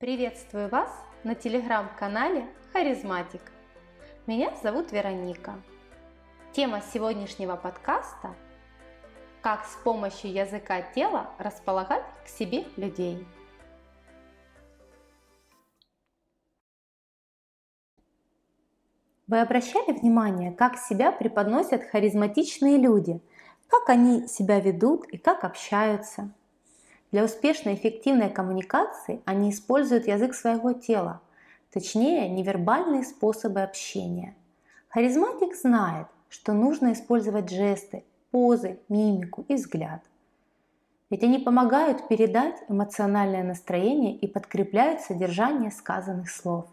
Приветствую вас на телеграм-канале Харизматик. Меня зовут Вероника. Тема сегодняшнего подкаста – как с помощью языка тела располагать к себе людей. Вы обращали внимание, как себя преподносят харизматичные люди, как они себя ведут и как общаются – для успешной эффективной коммуникации они используют язык своего тела, точнее невербальные способы общения. Харизматик знает, что нужно использовать жесты, позы, мимику и взгляд. Ведь они помогают передать эмоциональное настроение и подкрепляют содержание сказанных слов.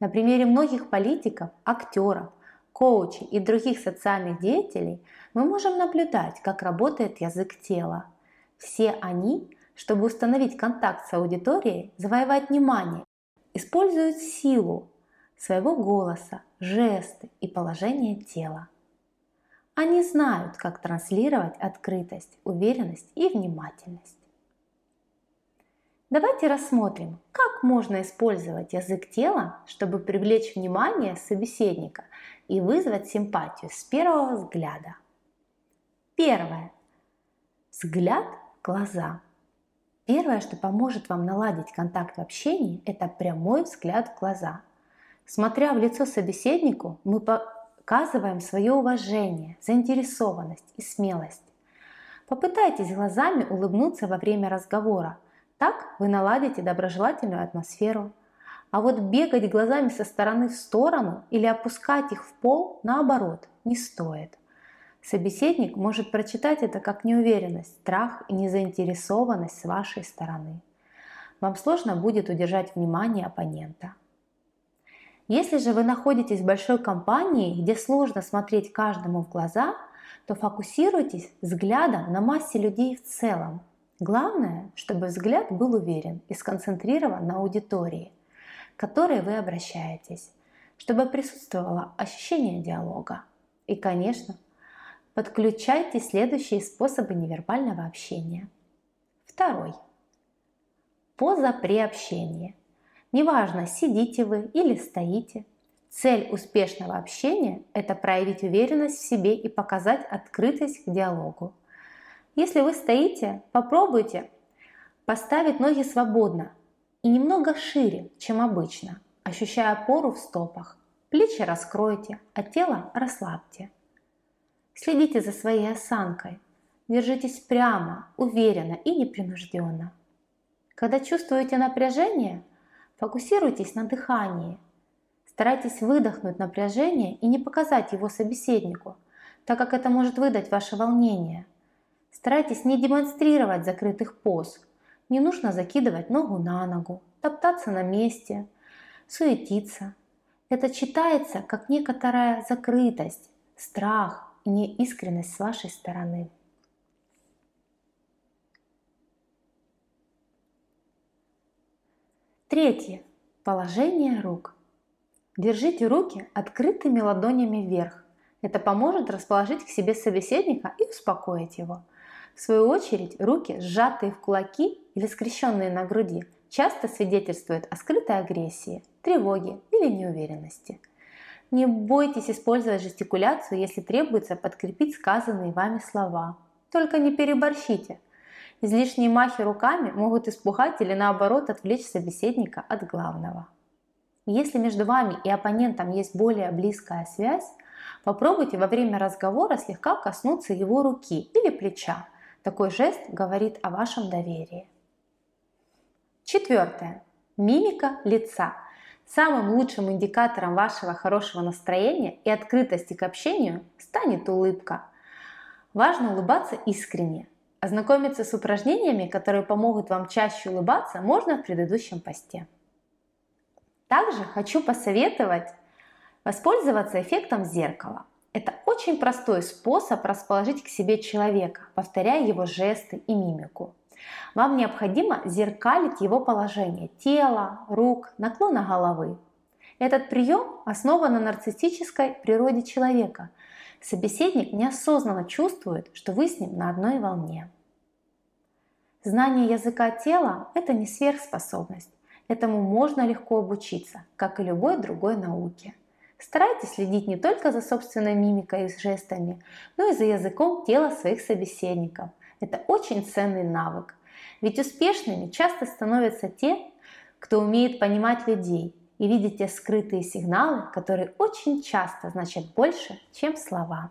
На примере многих политиков, актеров, коучей и других социальных деятелей мы можем наблюдать, как работает язык тела. Все они, чтобы установить контакт с аудиторией, завоевать внимание, используют силу своего голоса, жесты и положение тела. Они знают, как транслировать открытость, уверенность и внимательность. Давайте рассмотрим, как можно использовать язык тела, чтобы привлечь внимание собеседника и вызвать симпатию с первого взгляда. Первое. Взгляд в глаза. Первое, что поможет вам наладить контакт в общении, это прямой взгляд в глаза. Смотря в лицо собеседнику, мы показываем свое уважение, заинтересованность и смелость. Попытайтесь глазами улыбнуться во время разговора. Так вы наладите доброжелательную атмосферу. А вот бегать глазами со стороны в сторону или опускать их в пол, наоборот, не стоит. Собеседник может прочитать это как неуверенность, страх и незаинтересованность с вашей стороны. Вам сложно будет удержать внимание оппонента. Если же вы находитесь в большой компании, где сложно смотреть каждому в глаза, то фокусируйтесь взглядом на массе людей в целом. Главное, чтобы взгляд был уверен и сконцентрирован на аудитории – к которой вы обращаетесь, чтобы присутствовало ощущение диалога. И, конечно, подключайте следующие способы невербального общения. Второй. Поза при общении. Неважно, сидите вы или стоите. Цель успешного общения – это проявить уверенность в себе и показать открытость к диалогу. Если вы стоите, попробуйте поставить ноги свободно, и немного шире, чем обычно, ощущая опору в стопах. Плечи раскройте, а тело расслабьте. Следите за своей осанкой. Держитесь прямо, уверенно и непринужденно. Когда чувствуете напряжение, фокусируйтесь на дыхании. Старайтесь выдохнуть напряжение и не показать его собеседнику, так как это может выдать ваше волнение. Старайтесь не демонстрировать закрытых поз, не нужно закидывать ногу на ногу, топтаться на месте, суетиться. Это читается как некоторая закрытость, страх неискренность с вашей стороны. Третье. Положение рук. Держите руки открытыми ладонями вверх. Это поможет расположить к себе собеседника и успокоить его – в свою очередь, руки, сжатые в кулаки или скрещенные на груди, часто свидетельствуют о скрытой агрессии, тревоге или неуверенности. Не бойтесь использовать жестикуляцию, если требуется подкрепить сказанные вами слова. Только не переборщите. Излишние махи руками могут испугать или наоборот отвлечь собеседника от главного. Если между вами и оппонентом есть более близкая связь, попробуйте во время разговора слегка коснуться его руки или плеча, такой жест говорит о вашем доверии. Четвертое. Мимика лица. Самым лучшим индикатором вашего хорошего настроения и открытости к общению станет улыбка. Важно улыбаться искренне. Ознакомиться с упражнениями, которые помогут вам чаще улыбаться, можно в предыдущем посте. Также хочу посоветовать воспользоваться эффектом зеркала. Это очень простой способ расположить к себе человека, повторяя его жесты и мимику. Вам необходимо зеркалить его положение тела, рук, наклона головы. Этот прием основан на нарциссической природе человека. Собеседник неосознанно чувствует, что вы с ним на одной волне. Знание языка тела – это не сверхспособность. Этому можно легко обучиться, как и любой другой науке. Старайтесь следить не только за собственной мимикой и жестами, но и за языком тела своих собеседников. Это очень ценный навык. Ведь успешными часто становятся те, кто умеет понимать людей и видеть те скрытые сигналы, которые очень часто значат больше, чем слова.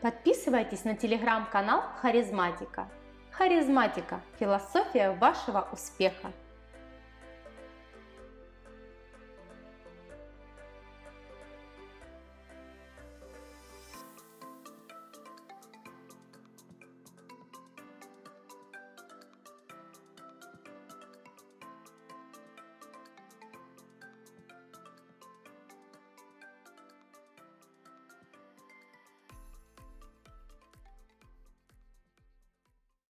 Подписывайтесь на телеграм-канал Харизматика. Харизматика – философия вашего успеха.